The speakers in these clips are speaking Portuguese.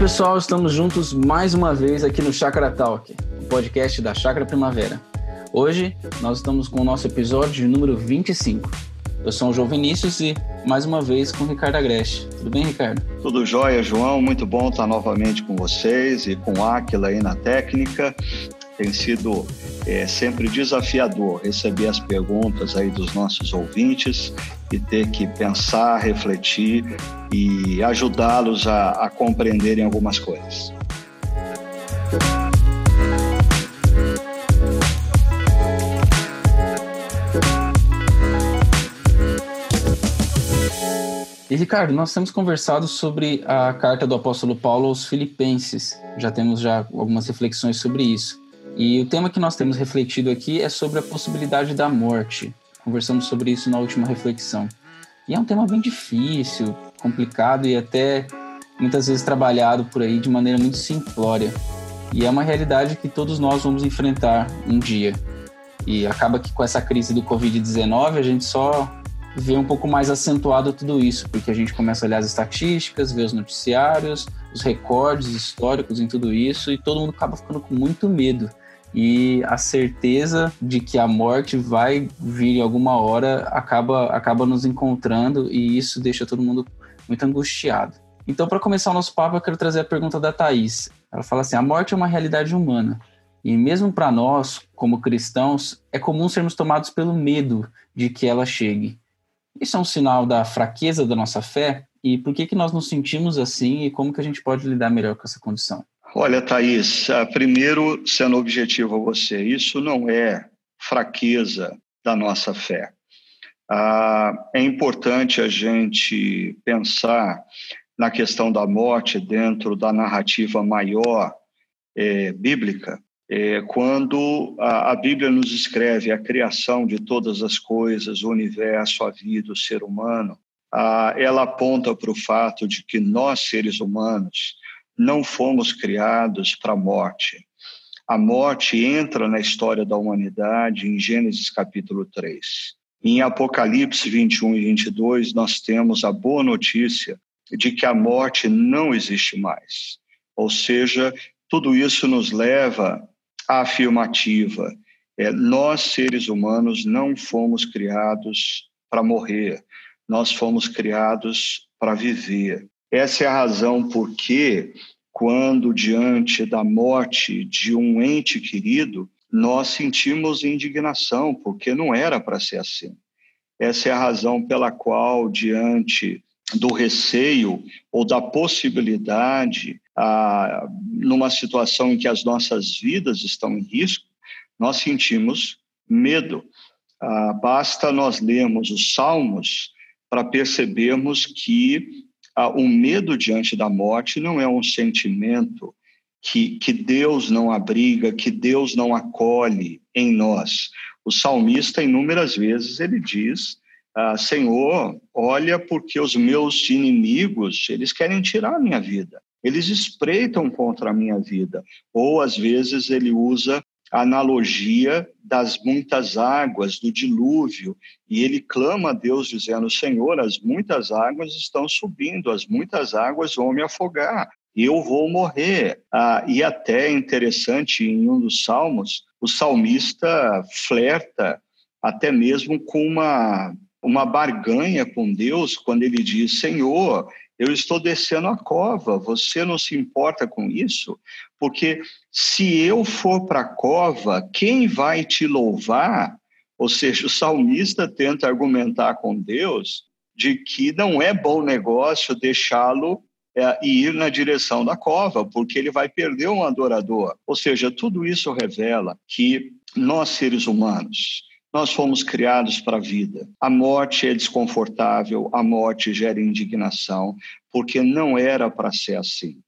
pessoal, estamos juntos mais uma vez aqui no Chakra Talk, o podcast da Chakra Primavera. Hoje nós estamos com o nosso episódio número 25. Eu sou o João Vinícius e mais uma vez com o Ricardo Agreste. Tudo bem, Ricardo? Tudo jóia, João. Muito bom estar novamente com vocês e com Aquila aí na técnica. Tem sido é, sempre desafiador receber as perguntas aí dos nossos ouvintes e ter que pensar, refletir e ajudá-los a, a compreenderem algumas coisas. E Ricardo, nós temos conversado sobre a carta do apóstolo Paulo aos Filipenses. Já temos já algumas reflexões sobre isso. E o tema que nós temos refletido aqui é sobre a possibilidade da morte. Conversamos sobre isso na última reflexão. E é um tema bem difícil, complicado e até muitas vezes trabalhado por aí de maneira muito simplória. E é uma realidade que todos nós vamos enfrentar um dia. E acaba que com essa crise do Covid-19 a gente só vê um pouco mais acentuado tudo isso, porque a gente começa a olhar as estatísticas, ver os noticiários, os recordes históricos em tudo isso, e todo mundo acaba ficando com muito medo e a certeza de que a morte vai vir em alguma hora acaba, acaba nos encontrando e isso deixa todo mundo muito angustiado. Então, para começar o nosso papo, eu quero trazer a pergunta da Thaís. Ela fala assim: a morte é uma realidade humana. E mesmo para nós, como cristãos, é comum sermos tomados pelo medo de que ela chegue. Isso é um sinal da fraqueza da nossa fé? E por que, que nós nos sentimos assim e como que a gente pode lidar melhor com essa condição? Olha, Thaís, ah, primeiro, sendo objetivo a você, isso não é fraqueza da nossa fé. Ah, é importante a gente pensar na questão da morte dentro da narrativa maior é, bíblica, é, quando a, a, Bíblia nos escreve a criação de todas as coisas, o universo, a vida, o ser humano, ah, ela aponta para o fato de que nós, seres humanos, não fomos criados para a morte. A morte entra na história da humanidade em Gênesis capítulo 3. Em Apocalipse 21 e 22, nós temos a boa notícia de que a morte não existe mais. Ou seja, tudo isso nos leva à afirmativa: é, nós, seres humanos, não fomos criados para morrer, nós fomos criados para viver. Essa é a razão por que, quando diante da morte de um ente querido, nós sentimos indignação, porque não era para ser assim. Essa é a razão pela qual, diante do receio ou da possibilidade, ah, numa situação em que as nossas vidas estão em risco, nós sentimos medo. Ah, basta nós lermos os Salmos para percebermos que o medo diante da morte não é um sentimento que, que Deus não abriga, que Deus não acolhe em nós. O salmista, inúmeras vezes, ele diz: ah, Senhor, olha, porque os meus inimigos, eles querem tirar a minha vida. Eles espreitam contra a minha vida. Ou, às vezes, ele usa a analogia das muitas águas, do dilúvio, e ele clama a Deus dizendo: Senhor, as muitas águas estão subindo, as muitas águas vão me afogar, eu vou morrer. Ah, e até é interessante, em um dos salmos, o salmista flerta até mesmo com uma, uma barganha com Deus, quando ele diz: Senhor, eu estou descendo a cova, você não se importa com isso? Porque se eu for para a cova, quem vai te louvar? Ou seja, o salmista tenta argumentar com Deus de que não é bom negócio deixá-lo é, ir na direção da cova, porque ele vai perder um adorador. Ou seja, tudo isso revela que nós, seres humanos, nós fomos criados para a vida. A morte é desconfortável, a morte gera indignação, porque não era para ser assim.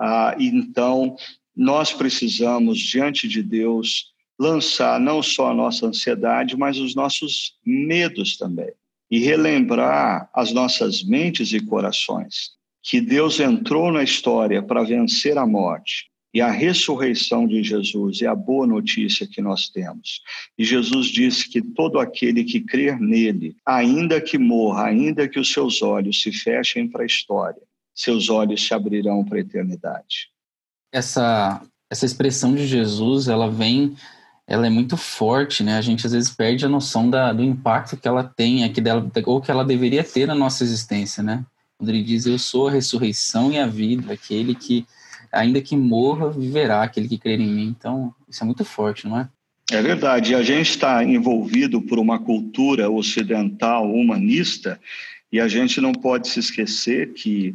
Ah, então, nós precisamos, diante de Deus, lançar não só a nossa ansiedade, mas os nossos medos também. E relembrar as nossas mentes e corações que Deus entrou na história para vencer a morte. E a ressurreição de Jesus é a boa notícia que nós temos. E Jesus disse que todo aquele que crer nele, ainda que morra, ainda que os seus olhos se fechem para a história, seus olhos se abrirão para a eternidade. Essa, essa expressão de Jesus, ela vem, ela é muito forte, né? A gente às vezes perde a noção da, do impacto que ela tem, aqui dela, ou que ela deveria ter na nossa existência, né? Quando ele diz, eu sou a ressurreição e a vida, aquele que, ainda que morra, viverá, aquele que crer em mim. Então, isso é muito forte, não é? É verdade. A gente está envolvido por uma cultura ocidental humanista e a gente não pode se esquecer que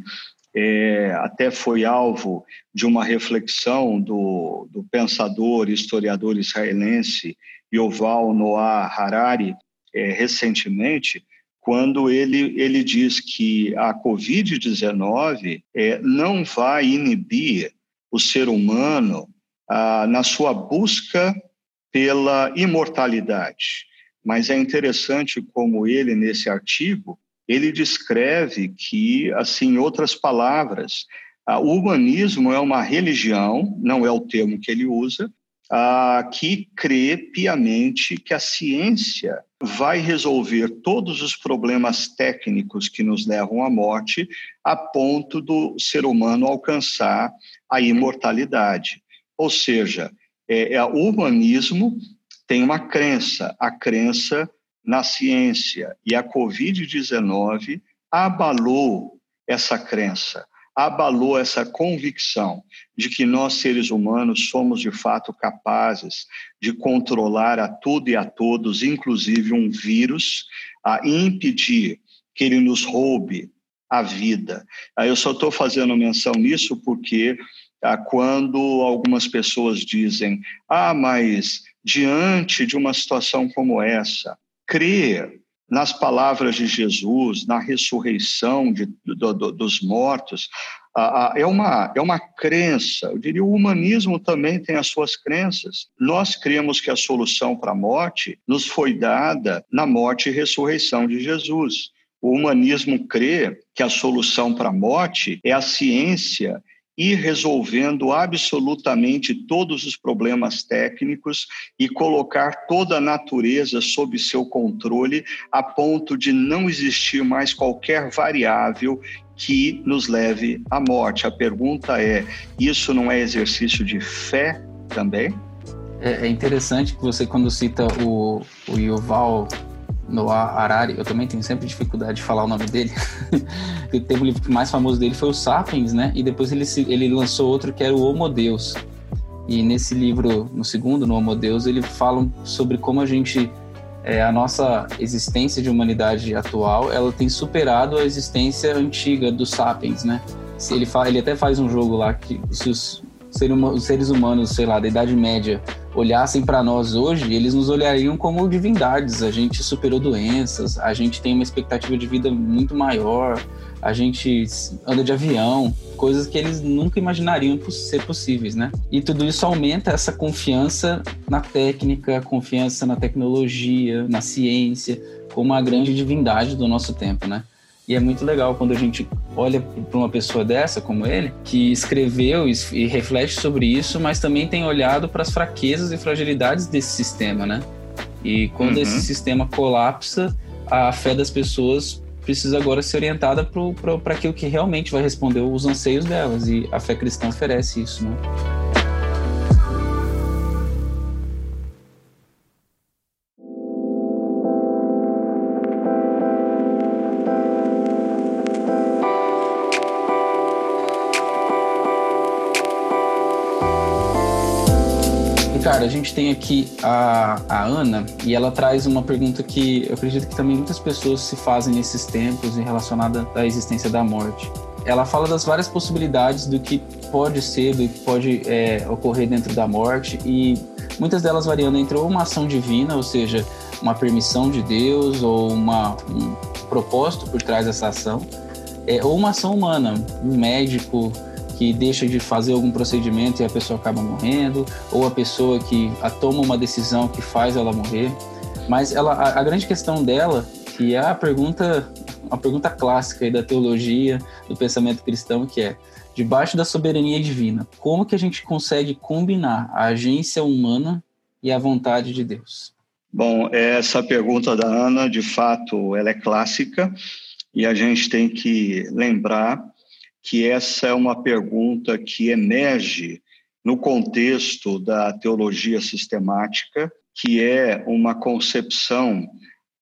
é, até foi alvo de uma reflexão do, do pensador e historiador israelense Yoval Noah Harari é, recentemente, quando ele, ele diz que a Covid-19 é, não vai inibir o ser humano ah, na sua busca pela imortalidade. Mas é interessante como ele, nesse artigo, ele descreve que, assim, em outras palavras, o humanismo é uma religião, não é o termo que ele usa, que crê piamente que a ciência vai resolver todos os problemas técnicos que nos levam à morte, a ponto do ser humano alcançar a imortalidade. Ou seja, é, é, o humanismo tem uma crença, a crença na ciência, e a Covid-19 abalou essa crença, abalou essa convicção de que nós, seres humanos, somos de fato capazes de controlar a tudo e a todos, inclusive um vírus, a impedir que ele nos roube a vida. Eu só estou fazendo menção nisso porque ah, quando algumas pessoas dizem, ah, mas diante de uma situação como essa, crer nas palavras de Jesus, na ressurreição de, do, do, dos mortos, é, uma, é uma crença. Eu diria o humanismo também tem as suas crenças. Nós cremos que a solução para a morte nos foi dada na morte e ressurreição de Jesus. O humanismo crê que a solução para a morte é a ciência ir resolvendo absolutamente todos os problemas técnicos e colocar toda a natureza sob seu controle, a ponto de não existir mais qualquer variável que nos leve à morte. A pergunta é: isso não é exercício de fé também? É, é interessante que você, quando cita o, o Yuval Noah Harari, eu também tenho sempre dificuldade de falar o nome dele. Teve o livro mais famoso dele foi o Sapiens, né? E depois ele, ele lançou outro que era o Homo Deus. E nesse livro, no segundo, no Homo Deus, ele fala sobre como a gente, é, a nossa existência de humanidade atual, ela tem superado a existência antiga dos Sapiens, né? Ele, fala, ele até faz um jogo lá que se os, os seres humanos, sei lá, da Idade Média olhassem para nós hoje, eles nos olhariam como divindades. A gente superou doenças, a gente tem uma expectativa de vida muito maior, a gente anda de avião, coisas que eles nunca imaginariam ser possíveis, né? E tudo isso aumenta essa confiança na técnica, confiança na tecnologia, na ciência, como a grande divindade do nosso tempo, né? E é muito legal quando a gente olha para uma pessoa dessa, como ele, que escreveu e reflete sobre isso, mas também tem olhado para as fraquezas e fragilidades desse sistema, né? E quando uhum. esse sistema colapsa, a fé das pessoas precisa agora ser orientada para aquilo que realmente vai responder os anseios delas. E a fé cristã oferece isso, né? A gente tem aqui a, a Ana e ela traz uma pergunta que eu acredito que também muitas pessoas se fazem nesses tempos relacionada à existência da morte. Ela fala das várias possibilidades do que pode ser, do que pode é, ocorrer dentro da morte e muitas delas variando entre uma ação divina, ou seja, uma permissão de Deus ou uma, um propósito por trás dessa ação, é, ou uma ação humana, um médico, que deixa de fazer algum procedimento e a pessoa acaba morrendo, ou a pessoa que toma uma decisão que faz ela morrer. Mas ela, a, a grande questão dela, que é a pergunta, a pergunta clássica da teologia, do pensamento cristão, que é debaixo da soberania divina, como que a gente consegue combinar a agência humana e a vontade de Deus? Bom, essa pergunta da Ana, de fato, ela é clássica e a gente tem que lembrar que essa é uma pergunta que emerge no contexto da teologia sistemática, que é uma concepção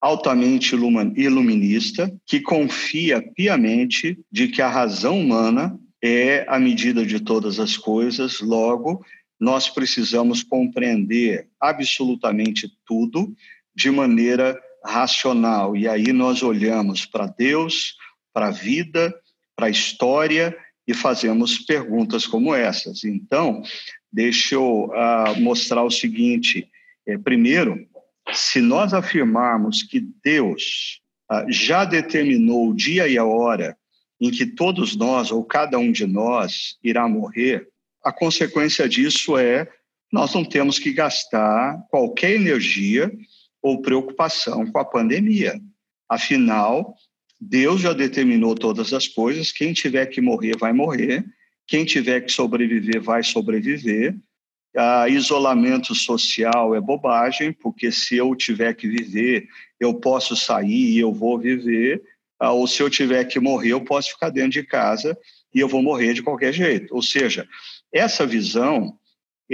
altamente iluminista, que confia piamente de que a razão humana é a medida de todas as coisas, logo, nós precisamos compreender absolutamente tudo de maneira racional. E aí nós olhamos para Deus, para a vida, para a história e fazemos perguntas como essas. Então, deixa eu uh, mostrar o seguinte: é, primeiro, se nós afirmarmos que Deus uh, já determinou o dia e a hora em que todos nós, ou cada um de nós, irá morrer, a consequência disso é nós não temos que gastar qualquer energia ou preocupação com a pandemia. Afinal, Deus já determinou todas as coisas, quem tiver que morrer vai morrer, quem tiver que sobreviver vai sobreviver. Ah, isolamento social é bobagem, porque se eu tiver que viver, eu posso sair e eu vou viver, ah, ou se eu tiver que morrer, eu posso ficar dentro de casa e eu vou morrer de qualquer jeito. Ou seja, essa visão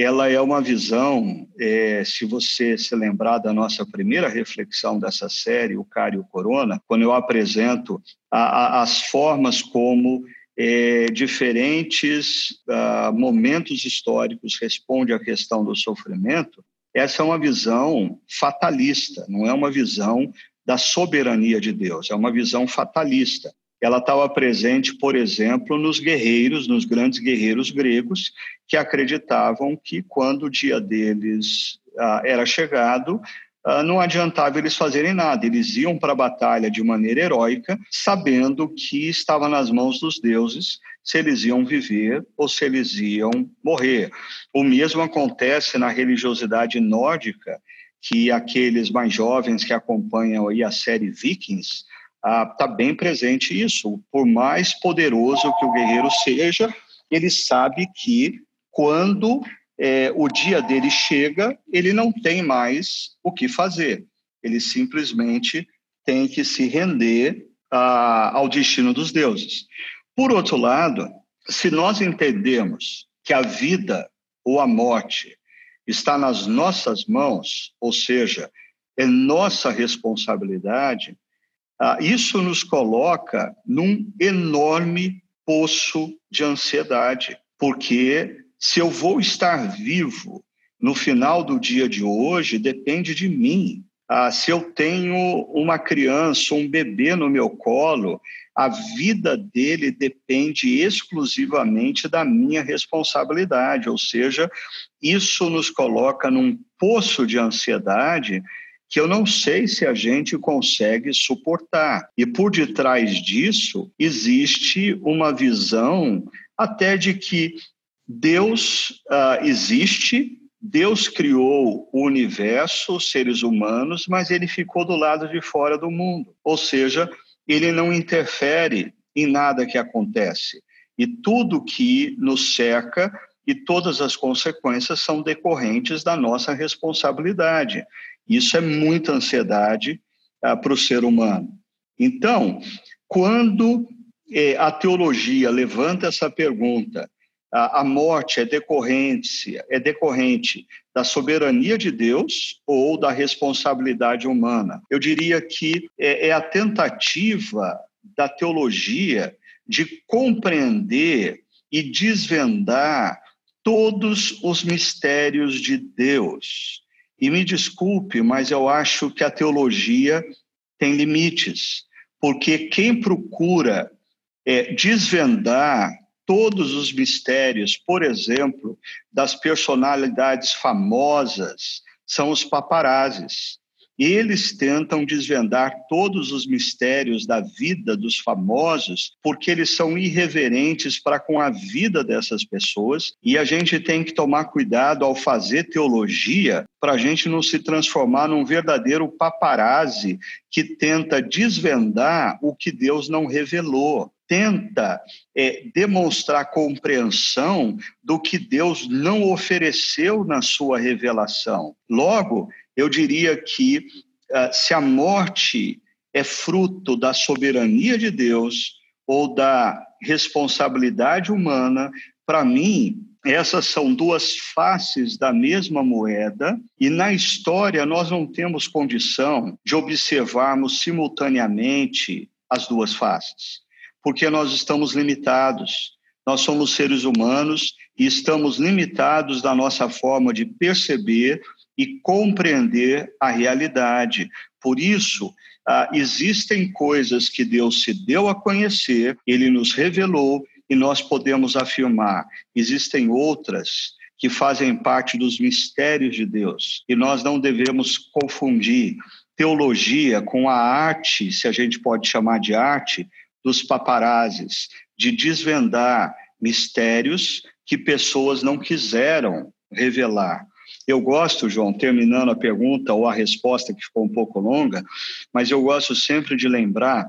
ela é uma visão, é, se você se lembrar da nossa primeira reflexão dessa série, o Cário Corona, quando eu apresento a, a, as formas como é, diferentes uh, momentos históricos respondem à questão do sofrimento, essa é uma visão fatalista, não é uma visão da soberania de Deus, é uma visão fatalista ela estava presente, por exemplo, nos guerreiros, nos grandes guerreiros gregos, que acreditavam que quando o dia deles ah, era chegado, ah, não adiantava eles fazerem nada, eles iam para a batalha de maneira heróica, sabendo que estava nas mãos dos deuses se eles iam viver ou se eles iam morrer. O mesmo acontece na religiosidade nórdica, que aqueles mais jovens que acompanham aí a série Vikings, está ah, bem presente isso. Por mais poderoso que o guerreiro seja, ele sabe que quando é, o dia dele chega, ele não tem mais o que fazer. Ele simplesmente tem que se render ah, ao destino dos deuses. Por outro lado, se nós entendemos que a vida ou a morte está nas nossas mãos, ou seja, é nossa responsabilidade, isso nos coloca num enorme poço de ansiedade, porque se eu vou estar vivo no final do dia de hoje, depende de mim. Ah, se eu tenho uma criança, um bebê no meu colo, a vida dele depende exclusivamente da minha responsabilidade, ou seja, isso nos coloca num poço de ansiedade que eu não sei se a gente consegue suportar. E por detrás disso existe uma visão até de que Deus uh, existe, Deus criou o universo, os seres humanos, mas ele ficou do lado de fora do mundo. Ou seja, ele não interfere em nada que acontece. E tudo que nos cerca e todas as consequências são decorrentes da nossa responsabilidade. Isso é muita ansiedade ah, para o ser humano. Então, quando eh, a teologia levanta essa pergunta, a, a morte é decorrente, é decorrente da soberania de Deus ou da responsabilidade humana? Eu diria que é, é a tentativa da teologia de compreender e desvendar todos os mistérios de Deus. E me desculpe, mas eu acho que a teologia tem limites, porque quem procura é, desvendar todos os mistérios, por exemplo, das personalidades famosas, são os paparazzis. Eles tentam desvendar todos os mistérios da vida dos famosos, porque eles são irreverentes para com a vida dessas pessoas, e a gente tem que tomar cuidado ao fazer teologia para a gente não se transformar num verdadeiro paparazzi que tenta desvendar o que Deus não revelou tenta é, demonstrar compreensão do que Deus não ofereceu na sua revelação. Logo, eu diria que uh, se a morte é fruto da soberania de Deus, ou da responsabilidade humana, para mim, essas são duas faces da mesma moeda, e na história nós não temos condição de observarmos simultaneamente as duas faces, porque nós estamos limitados. Nós somos seres humanos e estamos limitados da nossa forma de perceber e compreender a realidade. Por isso, ah, existem coisas que Deus se deu a conhecer, ele nos revelou e nós podemos afirmar: existem outras que fazem parte dos mistérios de Deus e nós não devemos confundir teologia com a arte, se a gente pode chamar de arte, dos paparazes, de desvendar mistérios que pessoas não quiseram revelar. Eu gosto, João, terminando a pergunta ou a resposta que ficou um pouco longa, mas eu gosto sempre de lembrar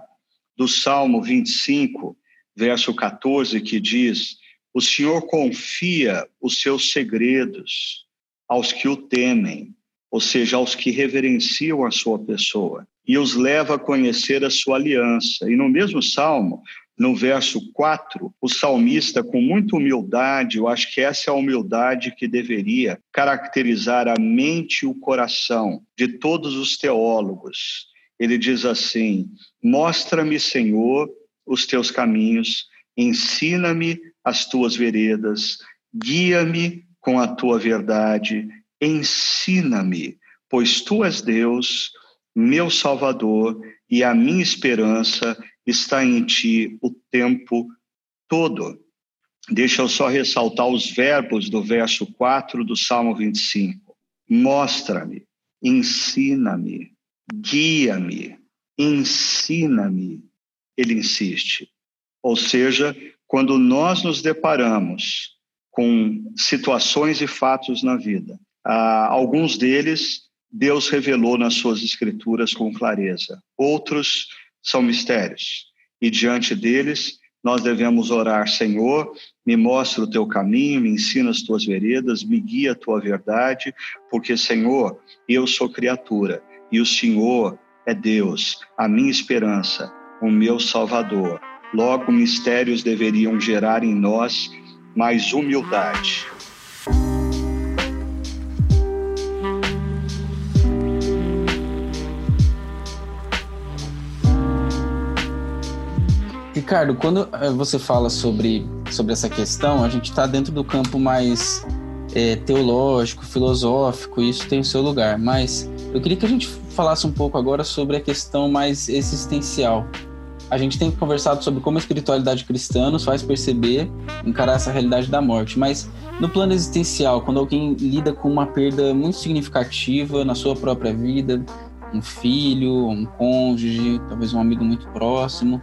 do Salmo 25, verso 14, que diz: O Senhor confia os seus segredos aos que o temem, ou seja, aos que reverenciam a sua pessoa, e os leva a conhecer a sua aliança. E no mesmo salmo, no verso 4, o salmista, com muita humildade, eu acho que essa é a humildade que deveria caracterizar a mente e o coração de todos os teólogos. Ele diz assim: Mostra-me, Senhor, os teus caminhos, ensina-me as tuas veredas, guia-me com a tua verdade, ensina-me, pois tu és Deus, meu Salvador, e a minha esperança está em ti o tempo todo. Deixa eu só ressaltar os verbos do verso 4 do Salmo 25. Mostra-me, ensina-me, guia-me, ensina-me, ele insiste. Ou seja, quando nós nos deparamos com situações e fatos na vida, ah, alguns deles Deus revelou nas suas escrituras com clareza, outros são mistérios. E diante deles, nós devemos orar, Senhor, me mostra o teu caminho, me ensina as tuas veredas, me guia a tua verdade, porque, Senhor, eu sou criatura e o Senhor é Deus, a minha esperança, o meu Salvador. Logo, mistérios deveriam gerar em nós mais humildade. Ricardo, quando eh, você fala sobre, sobre essa questão, a gente está dentro do campo mais é, teológico, filosófico, isso tem o seu lugar. Mas eu queria que a gente falasse um pouco agora sobre a questão mais existencial a gente tem conversado sobre como a espiritualidade cristã nos faz perceber, encarar essa realidade da morte. Mas no plano existencial, quando alguém lida com uma perda muito significativa na sua própria vida, um filho, um cônjuge, talvez um amigo muito próximo,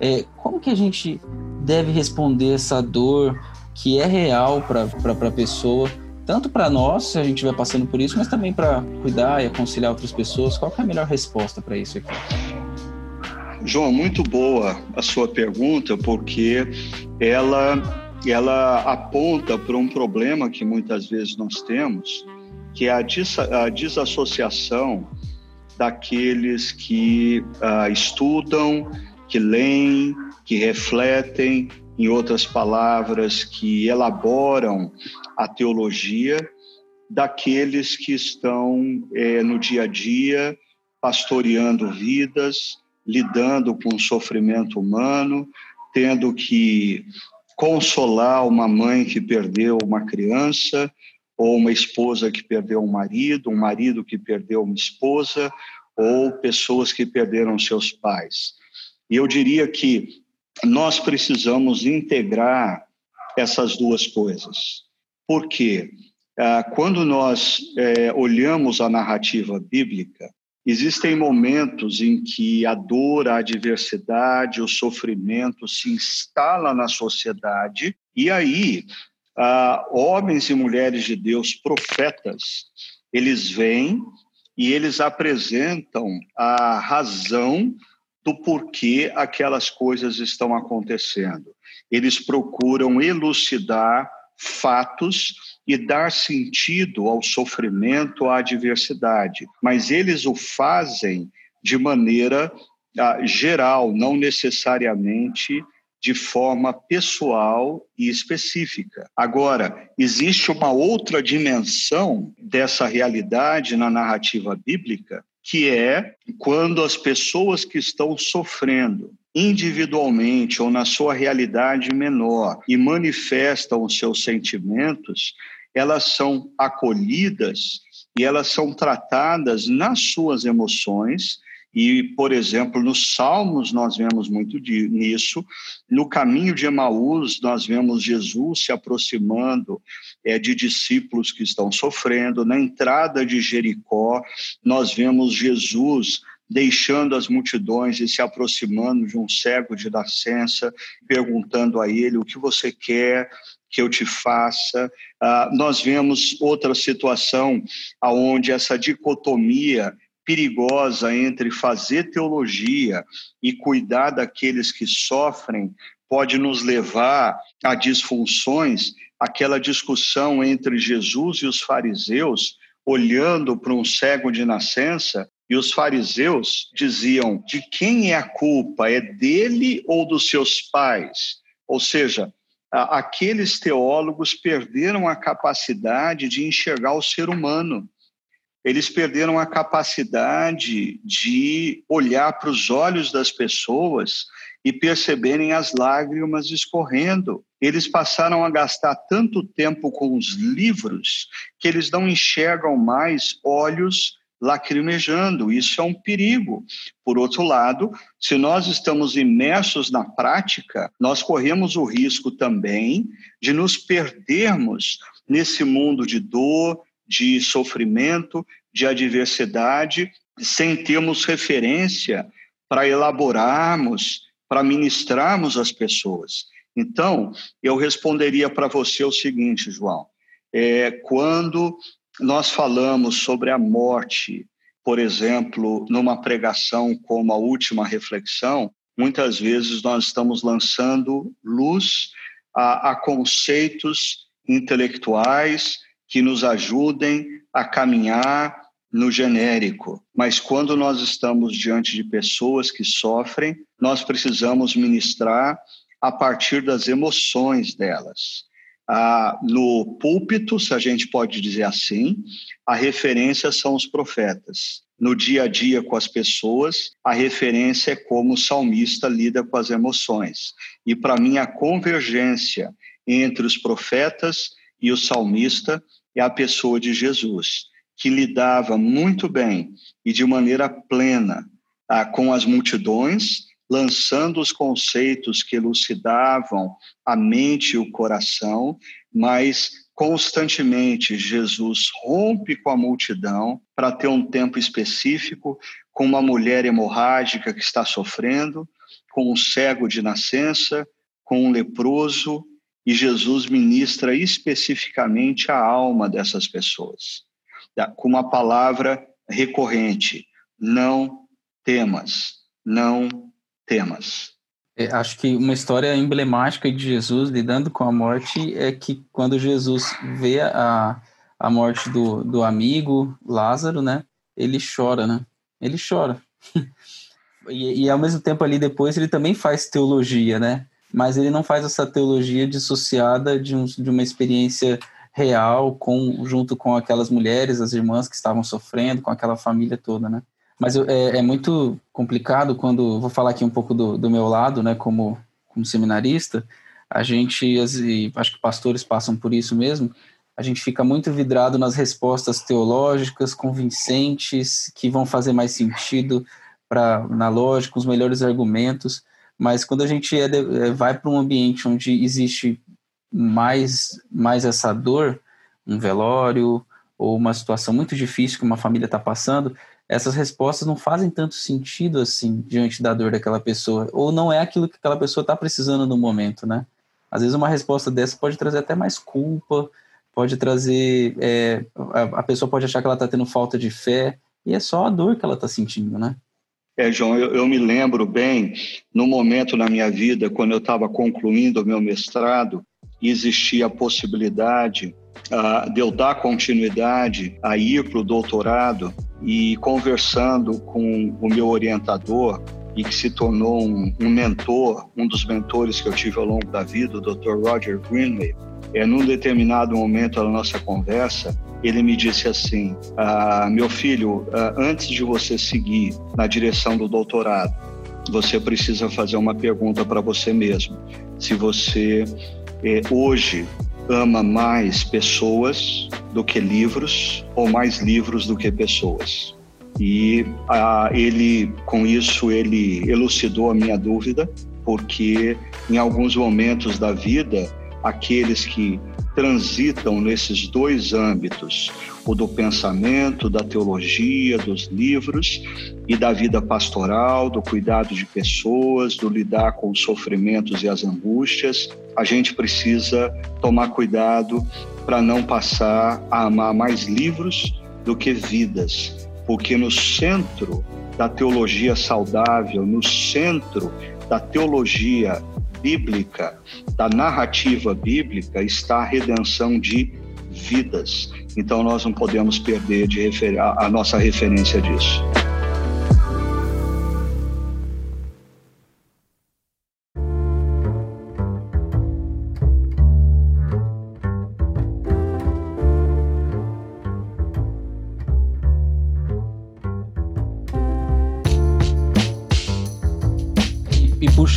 é, como que a gente deve responder essa dor que é real para a pessoa, tanto para nós, se a gente estiver passando por isso, mas também para cuidar e aconselhar outras pessoas? Qual é a melhor resposta para isso aqui? João, muito boa a sua pergunta, porque ela ela aponta para um problema que muitas vezes nós temos, que é a, dis a desassociação daqueles que uh, estudam, que leem, que refletem, em outras palavras, que elaboram a teologia, daqueles que estão eh, no dia a dia pastoreando vidas, lidando com o sofrimento humano, tendo que consolar uma mãe que perdeu uma criança, ou uma esposa que perdeu um marido, um marido que perdeu uma esposa, ou pessoas que perderam seus pais. E eu diria que nós precisamos integrar essas duas coisas. Por quê? Ah, quando nós é, olhamos a narrativa bíblica, Existem momentos em que a dor, a adversidade, o sofrimento se instala na sociedade e aí ah, homens e mulheres de Deus, profetas, eles vêm e eles apresentam a razão do porquê aquelas coisas estão acontecendo. Eles procuram elucidar fatos e dar sentido ao sofrimento, à adversidade, mas eles o fazem de maneira ah, geral, não necessariamente de forma pessoal e específica. Agora, existe uma outra dimensão dessa realidade na narrativa bíblica, que é quando as pessoas que estão sofrendo individualmente ou na sua realidade menor e manifestam os seus sentimentos, elas são acolhidas e elas são tratadas nas suas emoções e, por exemplo, nos Salmos nós vemos muito nisso. No caminho de Emaús, nós vemos Jesus se aproximando é, de discípulos que estão sofrendo. Na entrada de Jericó, nós vemos Jesus deixando as multidões e se aproximando de um cego de nascença, perguntando a ele o que você quer que eu te faça. Ah, nós vemos outra situação aonde essa dicotomia perigosa entre fazer teologia e cuidar daqueles que sofrem pode nos levar a disfunções, aquela discussão entre Jesus e os fariseus, olhando para um cego de nascença, e os fariseus diziam: de quem é a culpa? É dele ou dos seus pais? Ou seja, aqueles teólogos perderam a capacidade de enxergar o ser humano eles perderam a capacidade de olhar para os olhos das pessoas e perceberem as lágrimas escorrendo. Eles passaram a gastar tanto tempo com os livros que eles não enxergam mais olhos lacrimejando. Isso é um perigo. Por outro lado, se nós estamos imersos na prática, nós corremos o risco também de nos perdermos nesse mundo de dor, de sofrimento, de adversidade, sem termos referência para elaborarmos, para ministrarmos as pessoas. Então, eu responderia para você o seguinte, João: é, quando nós falamos sobre a morte, por exemplo, numa pregação como a última reflexão, muitas vezes nós estamos lançando luz a, a conceitos intelectuais, que nos ajudem a caminhar no genérico, mas quando nós estamos diante de pessoas que sofrem, nós precisamos ministrar a partir das emoções delas. Ah, no púlpito, se a gente pode dizer assim, a referência são os profetas. No dia a dia com as pessoas, a referência é como o salmista lida com as emoções. E para mim, a convergência entre os profetas e o salmista é a pessoa de Jesus, que lidava muito bem e de maneira plena ah, com as multidões, lançando os conceitos que elucidavam a mente e o coração, mas constantemente Jesus rompe com a multidão para ter um tempo específico com uma mulher hemorrágica que está sofrendo, com um cego de nascença, com um leproso, e Jesus ministra especificamente a alma dessas pessoas, com uma palavra recorrente: não temas, não temas. É, acho que uma história emblemática de Jesus lidando com a morte é que quando Jesus vê a, a morte do, do amigo Lázaro, né, ele chora, né? Ele chora. e, e ao mesmo tempo ali depois ele também faz teologia, né? Mas ele não faz essa teologia dissociada de, um, de uma experiência real com junto com aquelas mulheres, as irmãs que estavam sofrendo, com aquela família toda, né? Mas eu, é, é, muito complicado quando vou falar aqui um pouco do, do meu lado, né? Como, como seminarista, a gente, e acho que pastores passam por isso mesmo, a gente fica muito vidrado nas respostas teológicas, convincentes, que vão fazer mais sentido para na lógica, os melhores argumentos. Mas quando a gente é, é vai para um ambiente onde existe mais, mais essa dor, um velório ou uma situação muito difícil que uma família está passando, essas respostas não fazem tanto sentido assim diante da dor daquela pessoa, ou não é aquilo que aquela pessoa está precisando no momento, né? Às vezes uma resposta dessa pode trazer até mais culpa, pode trazer. É, a, a pessoa pode achar que ela está tendo falta de fé, e é só a dor que ela está sentindo, né? É, João, eu, eu, me lembro bem, no momento na minha vida, quando eu estava concluindo o meu mestrado, existia a possibilidade uh, de eu dar continuidade a ir para o doutorado e conversando com o meu orientador, e que se tornou um, um mentor, um dos mentores que eu tive ao longo da vida, o Dr. Roger Greenway, é, num determinado momento da nossa conversa, ele me disse assim: ah, Meu filho, ah, antes de você seguir na direção do doutorado, você precisa fazer uma pergunta para você mesmo. Se você eh, hoje ama mais pessoas do que livros ou mais livros do que pessoas. E ah, ele, com isso, ele elucidou a minha dúvida, porque em alguns momentos da vida, aqueles que transitam nesses dois âmbitos, o do pensamento, da teologia, dos livros e da vida pastoral, do cuidado de pessoas, do lidar com os sofrimentos e as angústias, a gente precisa tomar cuidado para não passar a amar mais livros do que vidas, porque no centro da teologia saudável, no centro da teologia bíblica, da narrativa bíblica, está a redenção de vidas. Então nós não podemos perder de a, a nossa referência disso.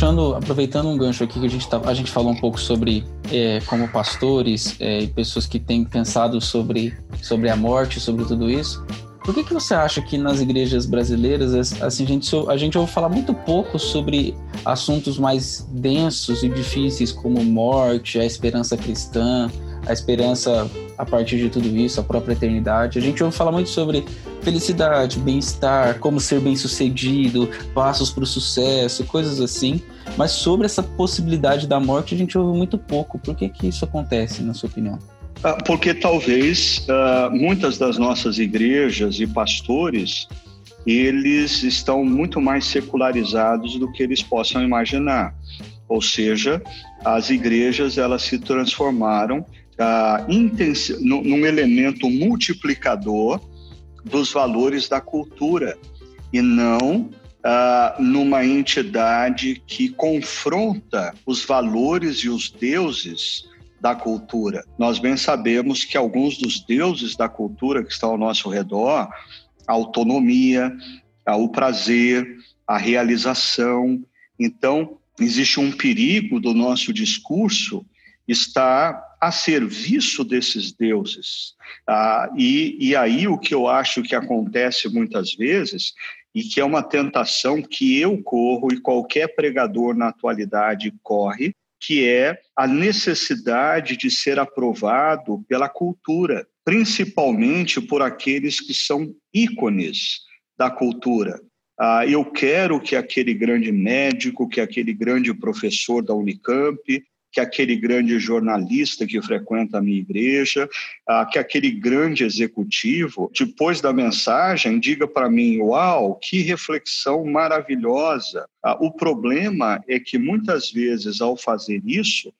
Puxando, aproveitando um gancho aqui que a gente, tá, a gente falou um pouco sobre é, como pastores é, e pessoas que têm pensado sobre, sobre a morte, sobre tudo isso. Por que, que você acha que nas igrejas brasileiras assim, a, gente, a gente ouve falar muito pouco sobre assuntos mais densos e difíceis como morte, a esperança cristã, a esperança a partir de tudo isso, a própria eternidade. A gente ouve falar muito sobre felicidade, bem-estar, como ser bem-sucedido, passos para o sucesso, coisas assim. Mas sobre essa possibilidade da morte a gente ouve muito pouco. Por que, que isso acontece, na sua opinião? Ah, porque talvez uh, muitas das nossas igrejas e pastores eles estão muito mais secularizados do que eles possam imaginar. Ou seja, as igrejas elas se transformaram ah, num, num elemento multiplicador dos valores da cultura e não ah, numa entidade que confronta os valores e os deuses da cultura. Nós bem sabemos que alguns dos deuses da cultura que estão ao nosso redor, a autonomia, o prazer, a realização. Então, existe um perigo do nosso discurso estar a serviço desses deuses. Ah, e, e aí o que eu acho que acontece muitas vezes, e que é uma tentação que eu corro e qualquer pregador na atualidade corre, que é a necessidade de ser aprovado pela cultura, principalmente por aqueles que são ícones da cultura. Ah, eu quero que aquele grande médico, que aquele grande professor da Unicamp, que aquele grande jornalista que frequenta a minha igreja, ah, que aquele grande executivo, depois da mensagem, diga para mim: Uau, que reflexão maravilhosa! Ah, o problema é que muitas vezes, ao fazer isso,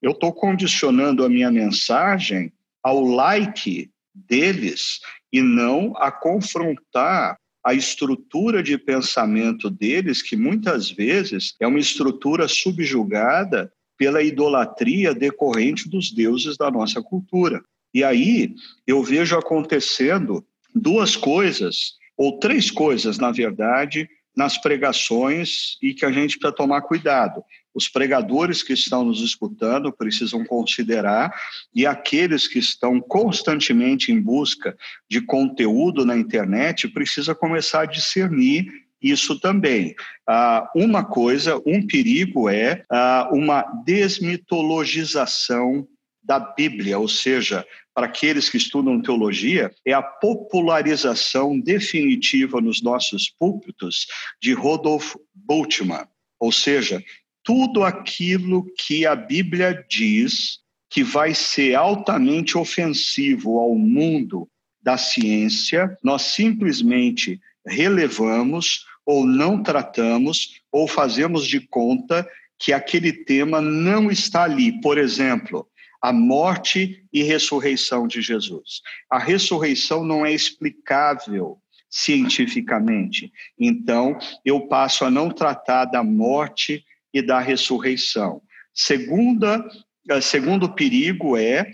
eu estou condicionando a minha mensagem ao like deles e não a confrontar a estrutura de pensamento deles, que muitas vezes é uma estrutura subjugada pela idolatria decorrente dos deuses da nossa cultura. E aí eu vejo acontecendo duas coisas, ou três coisas, na verdade, nas pregações e que a gente precisa tomar cuidado. Os pregadores que estão nos escutando precisam considerar e aqueles que estão constantemente em busca de conteúdo na internet precisa começar a discernir isso também. Ah, uma coisa, um perigo é ah, uma desmitologização da Bíblia, ou seja, para aqueles que estudam teologia, é a popularização definitiva nos nossos púlpitos de Rodolf Bultmann, ou seja, tudo aquilo que a Bíblia diz que vai ser altamente ofensivo ao mundo da ciência, nós simplesmente relevamos ou não tratamos ou fazemos de conta que aquele tema não está ali. Por exemplo, a morte e ressurreição de Jesus. A ressurreição não é explicável cientificamente. Então, eu passo a não tratar da morte e da ressurreição. Segunda segundo perigo é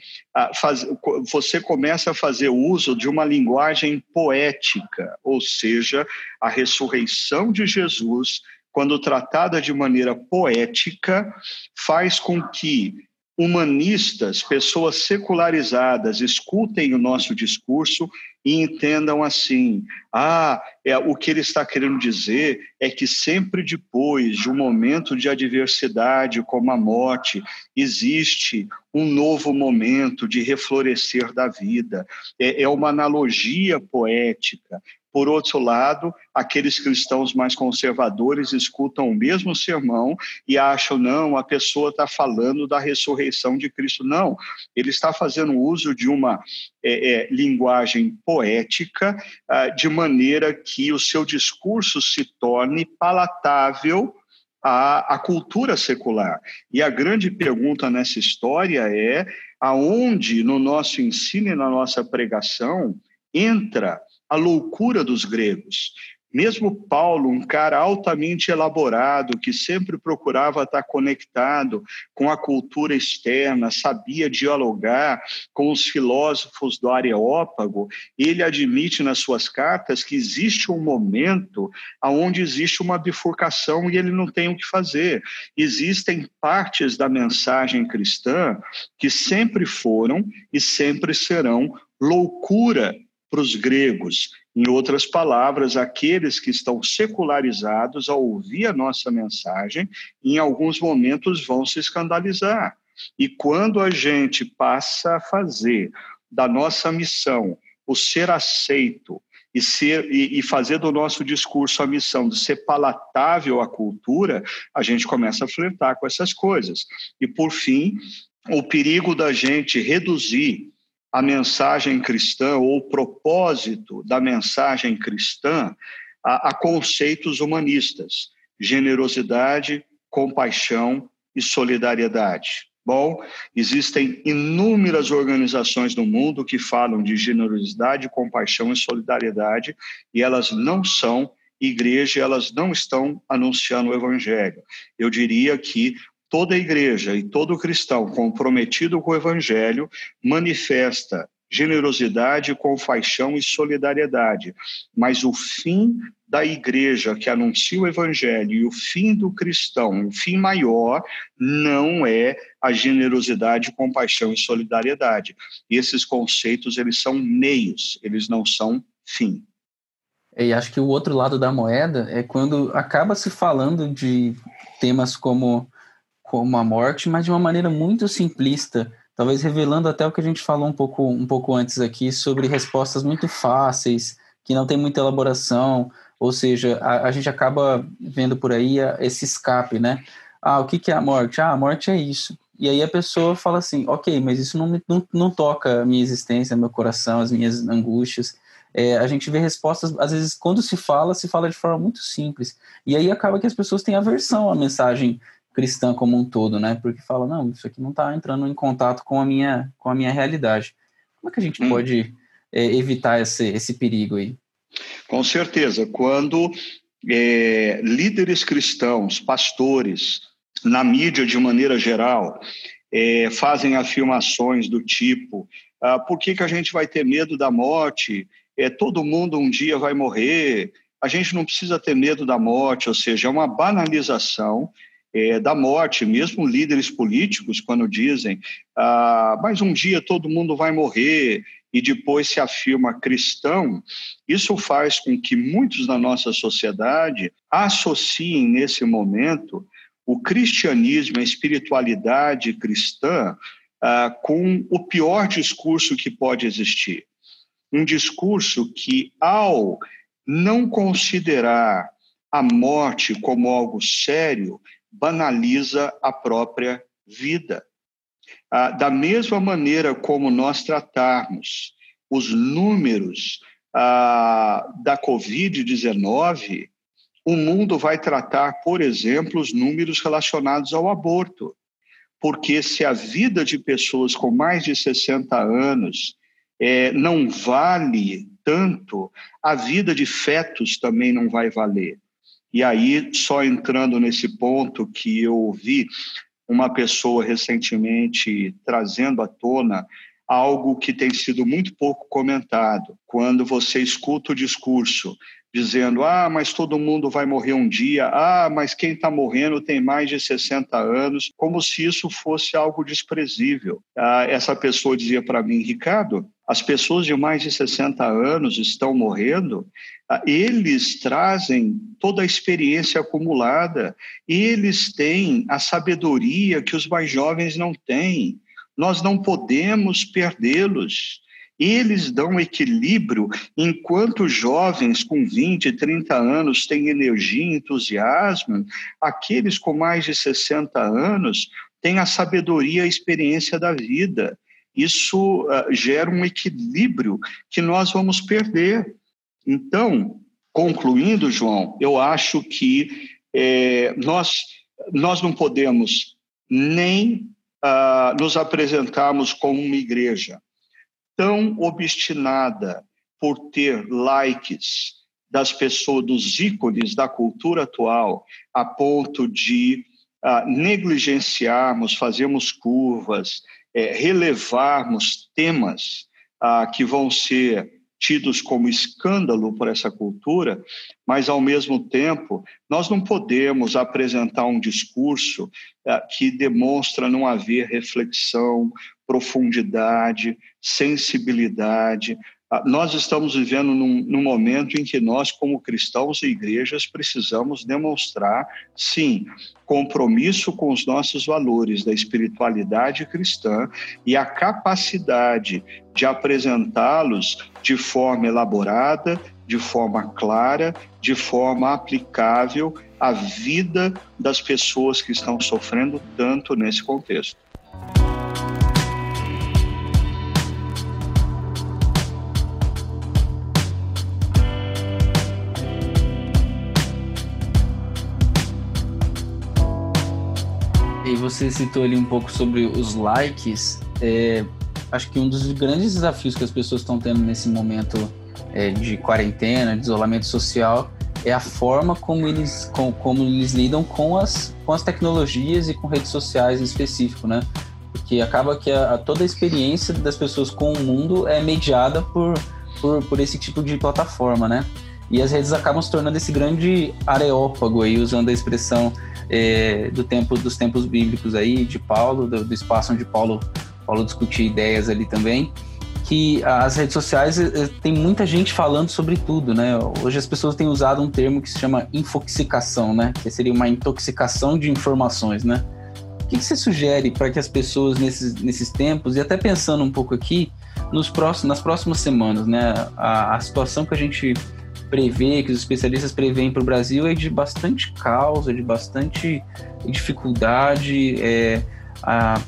faz, você começa a fazer uso de uma linguagem poética, ou seja, a ressurreição de Jesus, quando tratada de maneira poética, faz com que humanistas, pessoas secularizadas, escutem o nosso discurso e entendam assim: ah, é, o que ele está querendo dizer é que sempre depois de um momento de adversidade, como a morte, existe um novo momento de reflorescer da vida. É, é uma analogia poética. Por outro lado, aqueles cristãos mais conservadores escutam o mesmo sermão e acham, não, a pessoa está falando da ressurreição de Cristo. Não, ele está fazendo uso de uma é, é, linguagem poética, ah, de maneira que o seu discurso se torne palatável à, à cultura secular. E a grande pergunta nessa história é aonde no nosso ensino e na nossa pregação entra a loucura dos gregos. Mesmo Paulo, um cara altamente elaborado, que sempre procurava estar conectado com a cultura externa, sabia dialogar com os filósofos do Areópago, ele admite nas suas cartas que existe um momento onde existe uma bifurcação e ele não tem o que fazer. Existem partes da mensagem cristã que sempre foram e sempre serão loucura para os gregos. Em outras palavras, aqueles que estão secularizados ao ouvir a nossa mensagem, em alguns momentos vão se escandalizar. E quando a gente passa a fazer da nossa missão o ser aceito e, ser, e, e fazer do nosso discurso a missão de ser palatável à cultura, a gente começa a flertar com essas coisas. E, por fim, o perigo da gente reduzir a mensagem cristã ou o propósito da mensagem cristã a, a conceitos humanistas, generosidade, compaixão e solidariedade. Bom, existem inúmeras organizações no mundo que falam de generosidade, compaixão e solidariedade, e elas não são igreja, elas não estão anunciando o evangelho. Eu diria que toda igreja e todo cristão comprometido com o evangelho manifesta generosidade, compaixão e solidariedade. Mas o fim da igreja que anuncia o evangelho e o fim do cristão, o fim maior, não é a generosidade, compaixão e solidariedade. Esses conceitos, eles são meios, eles não são fim. E acho que o outro lado da moeda é quando acaba se falando de temas como como a morte, mas de uma maneira muito simplista, talvez revelando até o que a gente falou um pouco, um pouco antes aqui sobre respostas muito fáceis, que não tem muita elaboração, ou seja, a, a gente acaba vendo por aí a, esse escape, né? Ah, o que, que é a morte? Ah, a morte é isso. E aí a pessoa fala assim, ok, mas isso não, não, não toca a minha existência, meu coração, as minhas angústias. É, a gente vê respostas, às vezes, quando se fala, se fala de forma muito simples. E aí acaba que as pessoas têm aversão à mensagem cristã como um todo, né? Porque fala, não, isso aqui não está entrando em contato com a minha, com a minha realidade. Como é que a gente hum. pode é, evitar esse, esse perigo aí? Com certeza. Quando é, líderes cristãos, pastores, na mídia de maneira geral, é, fazem afirmações do tipo: ah, por que, que a gente vai ter medo da morte? É, todo mundo um dia vai morrer. A gente não precisa ter medo da morte, ou seja, é uma banalização é, da morte, mesmo líderes políticos, quando dizem, ah, mas um dia todo mundo vai morrer, e depois se afirma cristão, isso faz com que muitos da nossa sociedade associem nesse momento o cristianismo, a espiritualidade cristã, ah, com o pior discurso que pode existir. Um discurso que, ao não considerar a morte como algo sério, banaliza a própria vida. Ah, da mesma maneira como nós tratarmos os números ah, da Covid-19, o mundo vai tratar, por exemplo, os números relacionados ao aborto. Porque se a vida de pessoas com mais de 60 anos é, não vale tanto, a vida de fetos também não vai valer. E aí, só entrando nesse ponto que eu vi uma pessoa recentemente trazendo à tona algo que tem sido muito pouco comentado. Quando você escuta o discurso dizendo: ah, mas todo mundo vai morrer um dia, ah, mas quem está morrendo tem mais de 60 anos, como se isso fosse algo desprezível. Ah, essa pessoa dizia para mim: Ricardo, as pessoas de mais de 60 anos estão morrendo, ah, eles trazem toda a experiência acumulada, eles têm a sabedoria que os mais jovens não têm. Nós não podemos perdê-los. Eles dão equilíbrio enquanto jovens com 20, 30 anos têm energia e entusiasmo, aqueles com mais de 60 anos têm a sabedoria e a experiência da vida. Isso uh, gera um equilíbrio que nós vamos perder. Então, concluindo, João, eu acho que é, nós, nós não podemos nem uh, nos apresentarmos como uma igreja tão obstinada por ter likes das pessoas, dos ícones da cultura atual, a ponto de uh, negligenciarmos, fazermos curvas, é, relevarmos temas uh, que vão ser tidos como escândalo por essa cultura, mas, ao mesmo tempo, nós não podemos apresentar um discurso uh, que demonstra não haver reflexão, profundidade, sensibilidade. Ah, nós estamos vivendo num, num, momento em que nós, como cristãos e igrejas, precisamos demonstrar, sim, compromisso com os nossos valores da espiritualidade cristã e a capacidade de apresentá-los de forma elaborada, de forma clara, de forma aplicável à vida das pessoas que estão sofrendo tanto nesse contexto. Você citou ali um pouco sobre os likes. É, acho que um dos grandes desafios que as pessoas estão tendo nesse momento é, de quarentena, de isolamento social, é a forma como eles, com, como eles lidam com as, com as tecnologias e com redes sociais em específico, né? Porque acaba que a, a toda a experiência das pessoas com o mundo é mediada por, por, por esse tipo de plataforma, né? E as redes acabam se tornando esse grande areópago aí, usando a expressão é, do tempo dos tempos bíblicos aí de Paulo, do, do, espaço onde Paulo Paulo discutia ideias ali também, que as redes sociais é, tem muita gente falando sobre tudo, né? Hoje as pessoas têm usado um termo que se chama infoxicação, né? Que seria uma intoxicação de informações, né? O que, que você sugere para que as pessoas nesses, nesses tempos, e até pensando um pouco aqui, nos próximos, nas próximas semanas, né? A, a situação que a gente prevê, que os especialistas preveem para o Brasil é de bastante causa, de bastante dificuldade. É, a,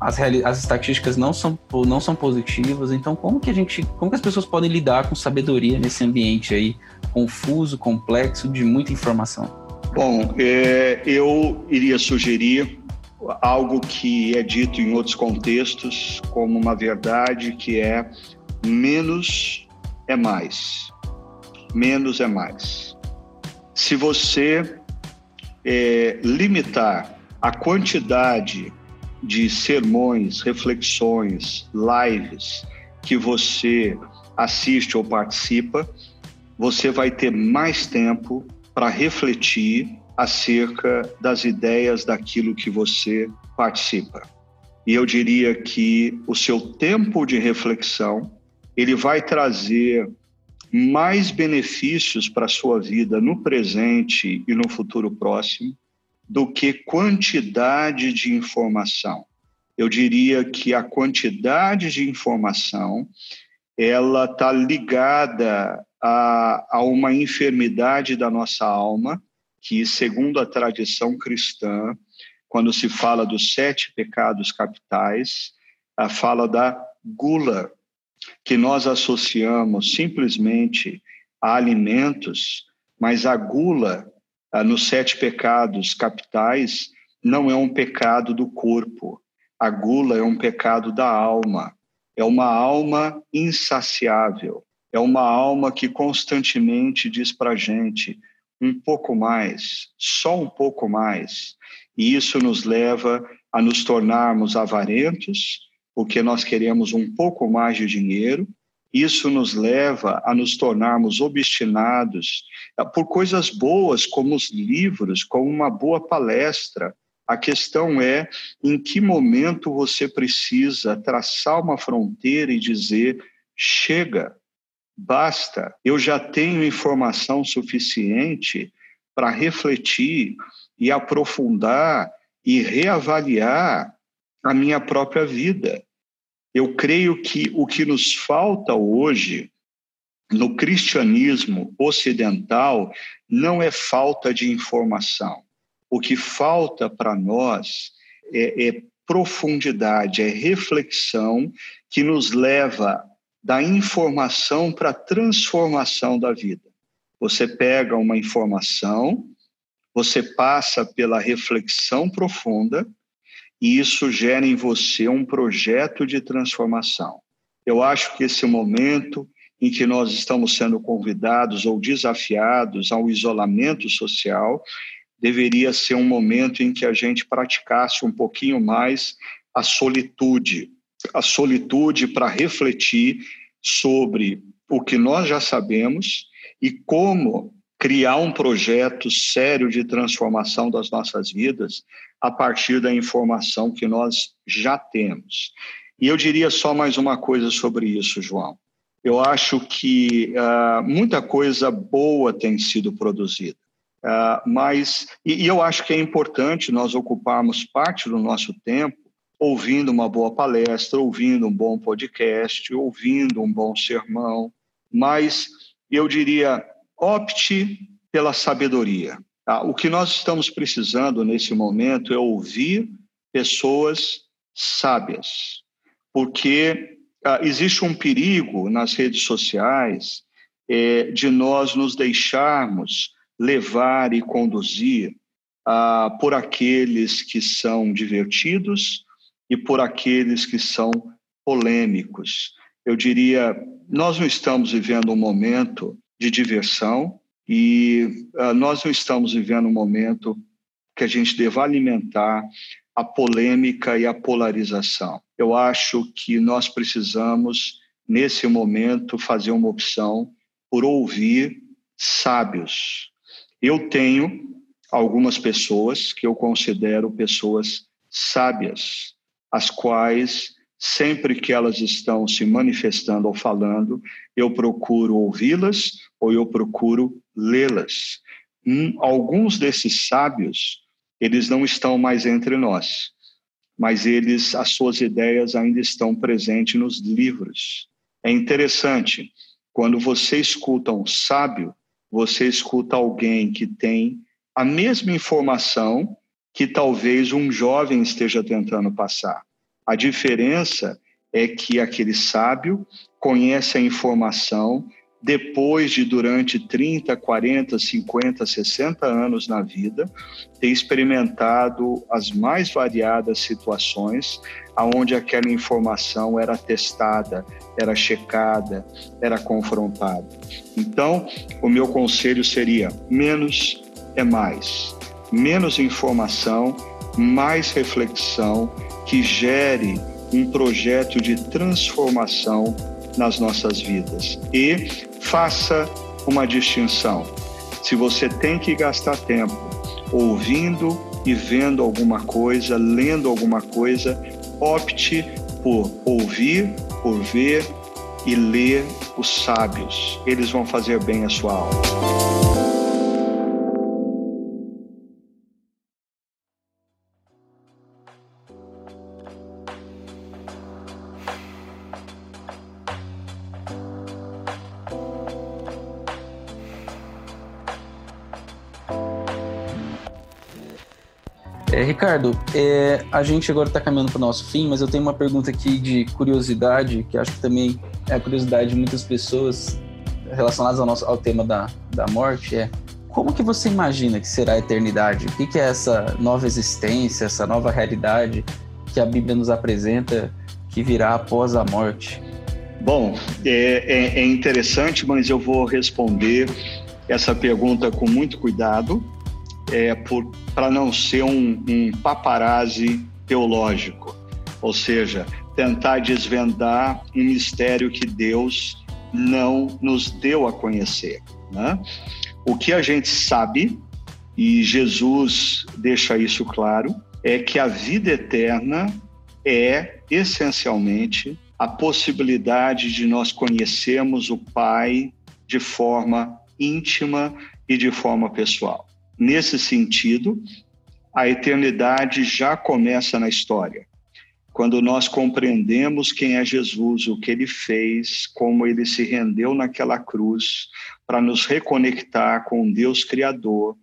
as, as estatísticas não são, não são positivas, então como que a gente, como que as pessoas podem lidar com sabedoria nesse ambiente aí confuso, complexo, de muita informação? Bom, é, eu iria sugerir algo que é dito em outros contextos como uma verdade que é menos é mais menos é mais. Se você é, limitar a quantidade de sermões, reflexões, lives que você assiste ou participa, você vai ter mais tempo para refletir acerca das ideias daquilo que você participa. E eu diria que o seu tempo de reflexão, ele vai trazer mais benefícios para a sua vida no presente e no futuro próximo do que quantidade de informação. Eu diria que a quantidade de informação ela está ligada a, a uma enfermidade da nossa alma que, segundo a tradição cristã, quando se fala dos sete pecados capitais, a fala da gula, que nós associamos simplesmente a alimentos, mas a gula ah, nos sete pecados capitais não é um pecado do corpo. A gula é um pecado da alma. É uma alma insaciável. é uma alma que constantemente diz para gente um pouco mais, só um pouco mais. E isso nos leva a nos tornarmos avarentos, porque nós queremos um pouco mais de dinheiro. Isso nos leva a nos tornarmos obstinados por coisas boas, como os livros, como uma boa palestra. A questão é em que momento você precisa traçar uma fronteira e dizer: chega, basta, eu já tenho informação suficiente para refletir e aprofundar e reavaliar a minha própria vida. Eu creio que o que nos falta hoje no cristianismo ocidental não é falta de informação. O que falta para nós é, é profundidade, é reflexão que nos leva da informação para a transformação da vida. Você pega uma informação, você passa pela reflexão profunda e isso gera em você um projeto de transformação. Eu acho que esse momento em que nós estamos sendo convidados ou desafiados ao isolamento social deveria ser um momento em que a gente praticasse um pouquinho mais a solitude, a solitude para refletir sobre o que nós já sabemos e como criar um projeto sério de transformação das nossas vidas a partir da informação que nós já temos. E eu diria só mais uma coisa sobre isso, João. Eu acho que uh, muita coisa boa tem sido produzida, uh, mas e, e eu acho que é importante nós ocuparmos parte do nosso tempo ouvindo uma boa palestra, ouvindo um bom podcast, ouvindo um bom sermão, mas eu diria opte pela sabedoria. Tá? O que nós estamos precisando nesse momento é ouvir pessoas sábias, porque ah, existe um perigo nas redes sociais é, de nós nos deixarmos levar e conduzir ah, por aqueles que são divertidos e por aqueles que são polêmicos. Eu diria, nós não estamos vivendo um momento de diversão e uh, nós não estamos vivendo um momento que a gente deva alimentar a polêmica e a polarização. Eu acho que nós precisamos, nesse momento, fazer uma opção por ouvir sábios. Eu tenho algumas pessoas que eu considero pessoas sábias, as quais sempre que elas estão se manifestando ou falando, eu procuro ouvi-las ou eu procuro lê-las. Um, alguns desses sábios, eles não estão mais entre nós, mas eles, as suas ideias ainda estão presentes nos livros. É interessante, quando você escuta um sábio, você escuta alguém que tem a mesma informação que talvez um jovem esteja tentando passar. A diferença é que aquele sábio conhece a informação depois de, durante 30, 40, 50, 60 anos na vida, ter experimentado as mais variadas situações aonde aquela informação era testada, era checada, era confrontada. Então, o meu conselho seria: menos é mais. Menos informação, mais reflexão que gere um projeto de transformação nas nossas vidas. E faça uma distinção. Se você tem que gastar tempo ouvindo e vendo alguma coisa, lendo alguma coisa, opte por ouvir, por ver e ler os sábios. Eles vão fazer bem a sua alma. Ricardo, é, a gente agora está caminhando para o nosso fim, mas eu tenho uma pergunta aqui de curiosidade, que acho que também é a curiosidade de muitas pessoas relacionadas ao, nosso, ao tema da, da morte, é como que você imagina que será a eternidade? O que, que é essa nova existência, essa nova realidade que a Bíblia nos apresenta que virá após a morte? Bom, é, é, é interessante, mas eu vou responder essa pergunta com muito cuidado, é, para não ser um, um paparazzi teológico, ou seja, tentar desvendar um mistério que Deus não nos deu a conhecer. Né? O que a gente sabe, e Jesus deixa isso claro, é que a vida eterna é essencialmente a possibilidade de nós conhecermos o Pai de forma íntima e de forma pessoal. Nesse sentido, a eternidade já começa na história. Quando nós compreendemos quem é Jesus, o que ele fez, como ele se rendeu naquela cruz para nos reconectar com Deus Criador,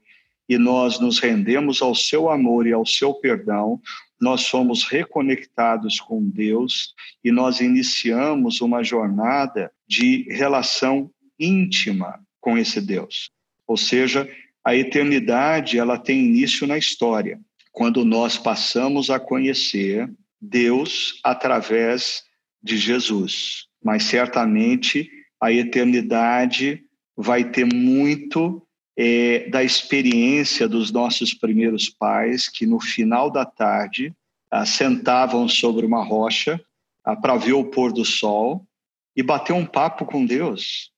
e nós nos rendemos ao seu amor e ao seu perdão, nós somos reconectados com Deus e nós iniciamos uma jornada de relação íntima com esse Deus. Ou seja, a eternidade ela tem início na história, quando nós passamos a conhecer Deus através de Jesus. Mas certamente a eternidade vai ter muito é, da experiência dos nossos primeiros pais, que no final da tarde ah, sentavam sobre uma rocha ah, para ver o pôr do sol e bater um papo com Deus,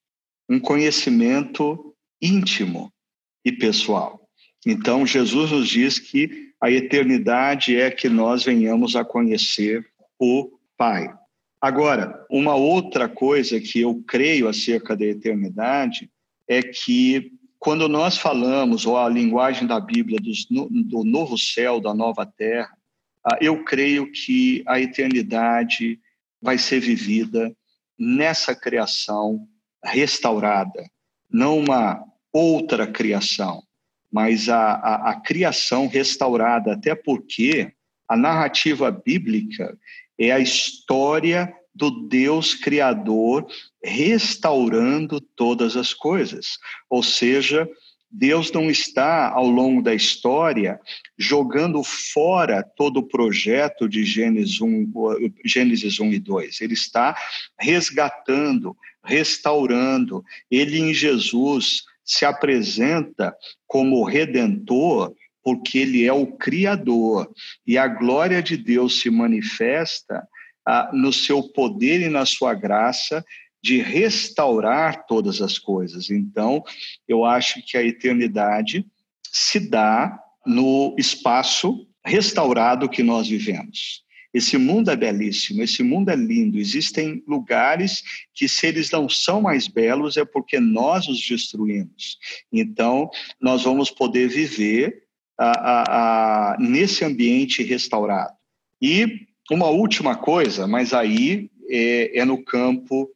um conhecimento íntimo e pessoal. Então, Jesus nos diz que a eternidade é que nós venhamos a conhecer o Pai. Agora, uma outra coisa que eu creio acerca da eternidade é que quando nós falamos, ou a linguagem da Bíblia, do novo céu, da nova terra, ah, eu creio que a eternidade vai ser vivida nessa criação restaurada, não uma outra criação, mas a, a, a criação restaurada, até porque a narrativa bíblica é a história do Deus Criador restaurando todas as coisas. Ou seja, Deus não está, ao longo da história, jogando fora todo o projeto de Gênesis 1, Gênesis 1 e 2. Ele está resgatando, restaurando. Ele, em Jesus, se apresenta como redentor porque ele é o criador e a glória de Deus se manifesta ah, no seu poder e na sua graça de restaurar todas as coisas. Então, eu acho que a eternidade se dá no espaço restaurado que nós vivemos. Esse mundo é belíssimo, esse mundo é lindo. Existem lugares que, se eles não são mais belos, é porque nós os destruímos. Então, nós vamos poder viver a, a, a, nesse ambiente restaurado. E uma última coisa, mas aí é, é no campo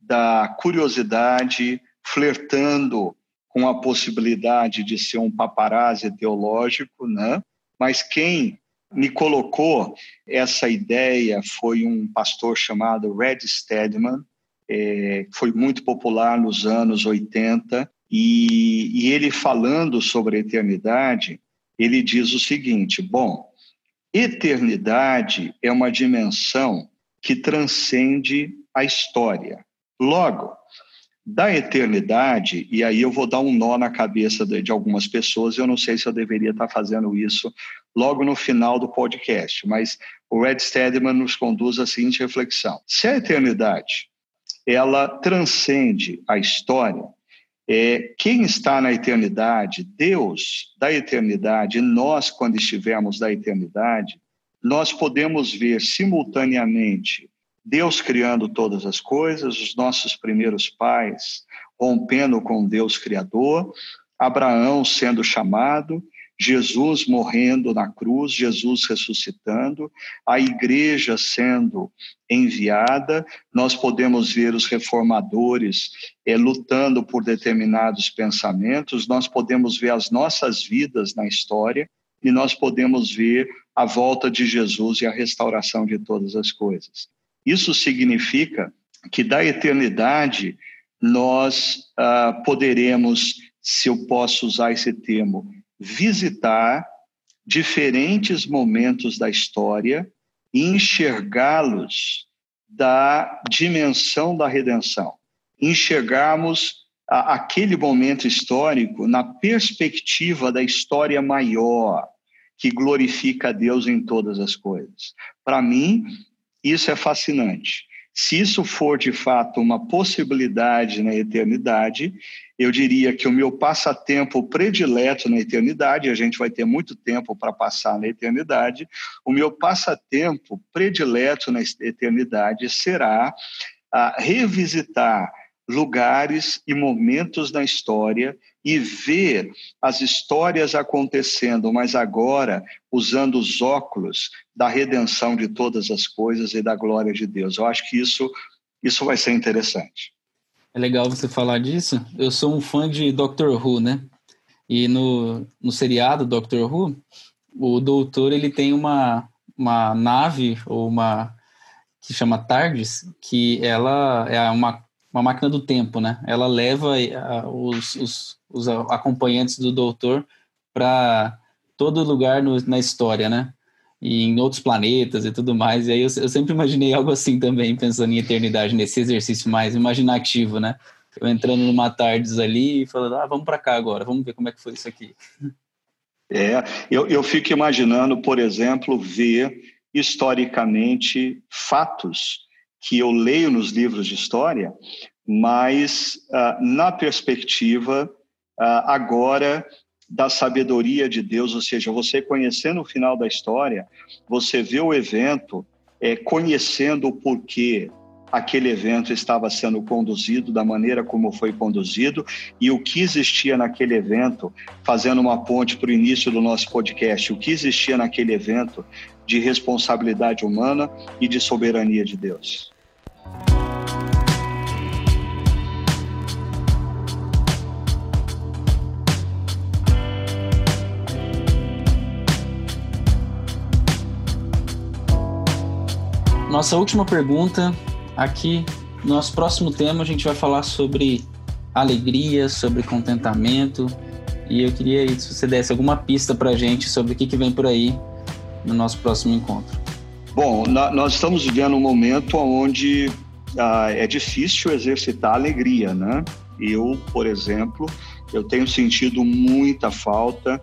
da curiosidade, flertando com a possibilidade de ser um paparazzi teológico, né? Mas quem me colocou essa ideia foi um pastor chamado Red Steadman, é, foi muito popular nos anos 80, e, e ele falando sobre a eternidade, ele diz o seguinte: bom, eternidade é uma dimensão que transcende a história. Logo, da eternidade, e aí eu vou dar um nó na cabeça de, algumas pessoas, eu não sei se eu deveria estar fazendo isso logo no final do podcast, mas o Red Steadman nos conduz à seguinte reflexão: se a eternidade ela transcende a história, é, quem está na eternidade, Deus da eternidade, nós, quando estivermos da eternidade, nós podemos ver simultaneamente Deus criando todas as coisas, os nossos primeiros pais rompendo com Deus Criador, Abraão sendo chamado, Jesus morrendo na cruz, Jesus ressuscitando, a igreja sendo enviada, nós podemos ver os reformadores é, lutando por determinados pensamentos, nós podemos ver as nossas vidas na história e nós podemos ver a volta de Jesus e a restauração de todas as coisas. Isso significa que da eternidade nós ah, poderemos, se eu posso usar esse termo, visitar diferentes momentos da história e enxergá-los da dimensão da redenção. Enxergarmos a, aquele momento histórico na perspectiva da história maior, que glorifica a Deus em todas as coisas. Para mim, isso é fascinante. Se isso for de fato uma possibilidade na eternidade, eu diria que o meu passatempo predileto na eternidade, a gente vai ter muito tempo para passar na eternidade, o meu passatempo predileto na eternidade será a revisitar lugares e momentos na história e ver as histórias acontecendo, mas agora usando os óculos da redenção de todas as coisas e da glória de Deus. Eu acho que isso, isso vai ser interessante. É legal você falar disso. Eu sou um fã de Doctor Who, né? E no, no seriado Doctor Who, o doutor ele tem uma, uma nave ou uma que chama TARDIS, que ela é uma, uma máquina do tempo, né? Ela leva os, os, os acompanhantes do doutor para todo lugar no, na história, né? E em outros planetas e tudo mais. E aí eu, eu, sempre imaginei algo assim também, pensando em eternidade, nesse exercício mais imaginativo, né? Eu entrando numa tardes ali e falando, ah, vamos para cá agora, vamos ver como é que foi isso aqui. É, eu, eu fico imaginando, por exemplo, ver historicamente fatos que eu leio nos livros de história, mas uh, na perspectiva uh, agora da sabedoria de Deus, ou seja, você conhecendo o final da história, você vê o evento, é, conhecendo o porquê aquele evento estava sendo conduzido, da maneira como foi conduzido e o que existia naquele evento, fazendo uma ponte para o início do nosso podcast, o que existia naquele evento de responsabilidade humana e de soberania de Deus. Nossa última pergunta aqui, nosso próximo tema a gente vai falar sobre alegria, sobre contentamento. E eu queria aí, se você desse alguma pista para a gente sobre o que, que vem por aí no nosso próximo encontro. Bom, nós estamos vivendo um momento onde ah, é difícil exercitar alegria, né? Eu, por exemplo, eu tenho sentido muita falta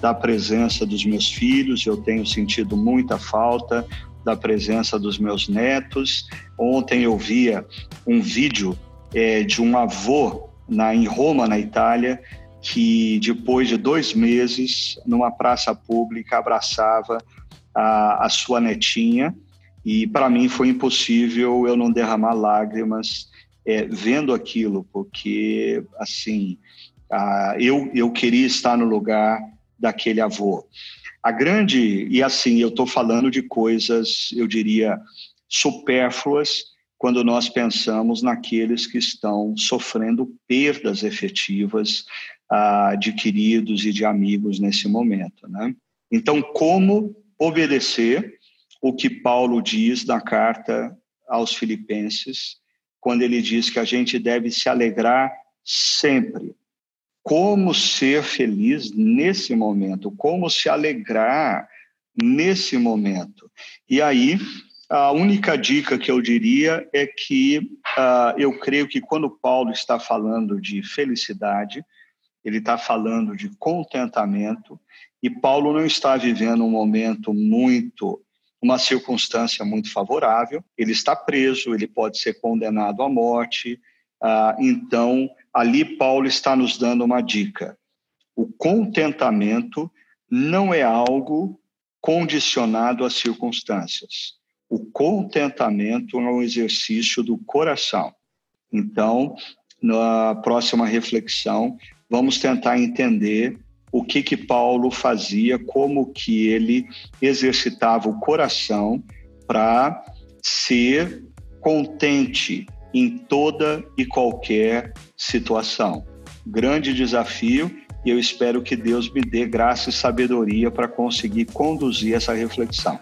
da presença dos meus filhos, eu tenho sentido muita falta da presença dos meus netos. Ontem eu via um vídeo é, de um avô na, em Roma, na Itália, que depois de dois meses, numa praça pública, abraçava a, a sua netinha. E para mim foi impossível eu não derramar lágrimas é, vendo aquilo, porque assim eu, eu queria estar no lugar daquele avô. A grande, e assim, eu estou falando de coisas, eu diria, supérfluas, quando nós pensamos naqueles que estão sofrendo perdas efetivas ah, de queridos e de amigos nesse momento. Né? Então, como obedecer o que Paulo diz na carta aos Filipenses, quando ele diz que a gente deve se alegrar sempre como ser feliz nesse momento, como se alegrar nesse momento. E aí, a única dica que eu diria é que uh, eu creio que quando Paulo está falando de felicidade, ele está falando de contentamento, e Paulo não está vivendo um momento muito, uma circunstância muito favorável, ele está preso, ele pode ser condenado à morte, uh, então ali Paulo está nos dando uma dica. O contentamento não é algo condicionado às circunstâncias. O contentamento é um exercício do coração. Então, na próxima reflexão, vamos tentar entender o que que Paulo fazia, como que ele exercitava o coração para ser contente em toda e qualquer situação. Grande desafio e eu espero que Deus me dê graça e sabedoria para conseguir conduzir essa reflexão.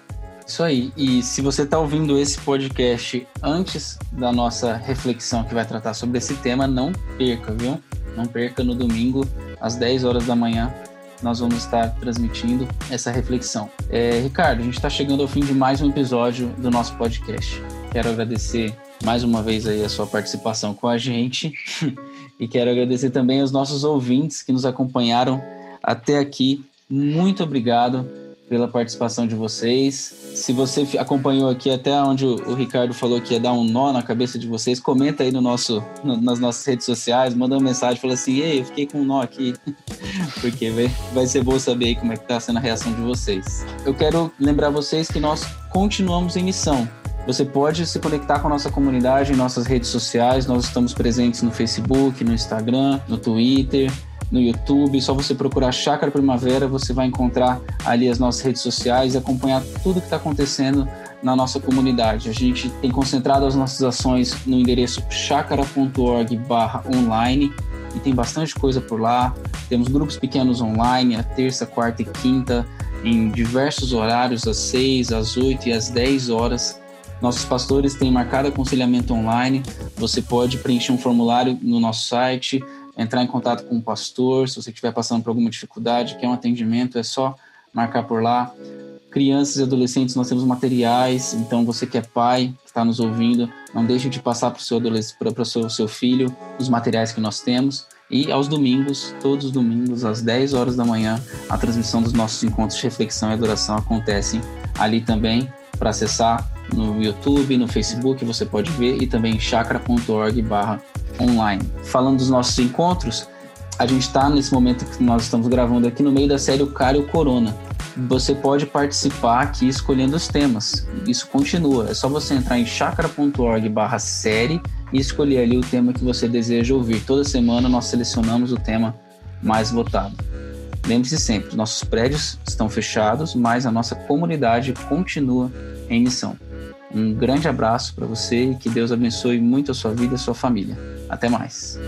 Isso aí. E se você está ouvindo esse podcast antes da nossa reflexão que vai tratar sobre esse tema, não perca, viu? Não perca no domingo, às 10 horas da manhã, nós vamos estar transmitindo essa reflexão. É, Ricardo, a gente está chegando ao fim de mais um episódio do nosso podcast. Quero agradecer mais uma vez aí a sua participação com a gente e quero agradecer também aos nossos ouvintes que nos acompanharam até aqui. Muito obrigado pela participação de vocês. Se você acompanhou aqui até onde o Ricardo falou que ia dar um nó na cabeça de vocês, comenta aí no nosso, no, nas nossas redes sociais, manda uma mensagem, fala assim, ei, eu fiquei com um nó aqui, porque vai, vai ser bom saber aí como é que tá sendo a reação de vocês. Eu quero lembrar vocês que nós continuamos em missão. Você pode se conectar com a nossa comunidade em nossas redes sociais, nós estamos presentes no Facebook, no Instagram, no Twitter, no YouTube. Só você procurar Chácara Primavera, você vai encontrar ali as nossas redes sociais e acompanhar tudo que está acontecendo na nossa comunidade. A gente tem concentrado as nossas ações no endereço chácara.org/online e tem bastante coisa por lá. Temos grupos pequenos online, a terça, quarta e quinta, em diversos horários, às 6, às 8 e às 10 horas. Nossos pastores têm marcado aconselhamento online. Você pode preencher um formulário no nosso site, entrar em contato com o pastor, se você estiver passando por alguma dificuldade, quer um atendimento, é só marcar por lá. Crianças e adolescentes, nós temos materiais, então você que é pai, que está nos ouvindo, não deixe de passar para o seu, seu, seu filho os materiais que nós temos. E aos domingos, todos os domingos, às 10 horas da manhã, a transmissão dos nossos encontros de reflexão e adoração acontecem ali também. Para acessar no YouTube, no Facebook, você pode ver, e também chakra.org online. Falando dos nossos encontros, a gente está nesse momento que nós estamos gravando aqui no meio da série O Cara Corona. Você pode participar aqui escolhendo os temas. Isso continua. É só você entrar em chakra.org série e escolher ali o tema que você deseja ouvir. Toda semana nós selecionamos o tema mais votado. Lembre-se sempre, nossos prédios estão fechados, mas a nossa comunidade continua em missão. Um grande abraço para você e que Deus abençoe muito a sua vida e a sua família. Até mais.